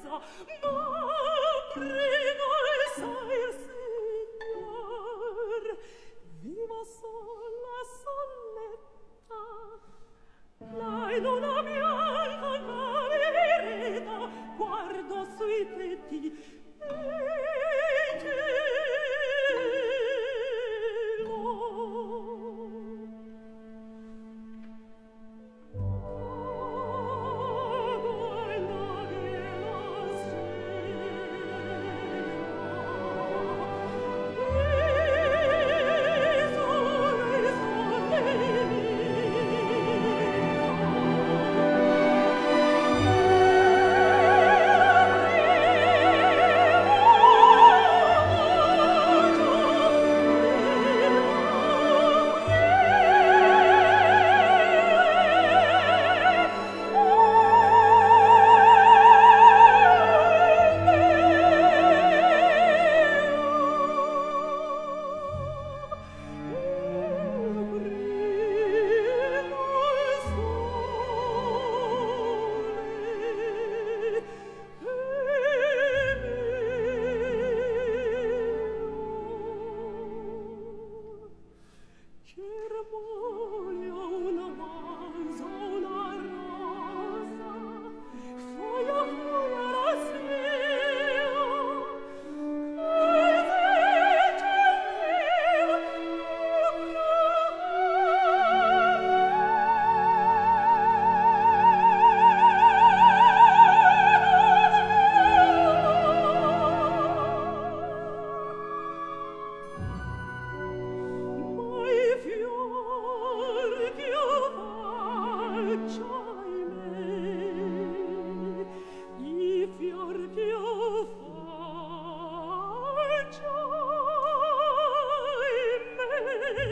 presa ma presa Oh.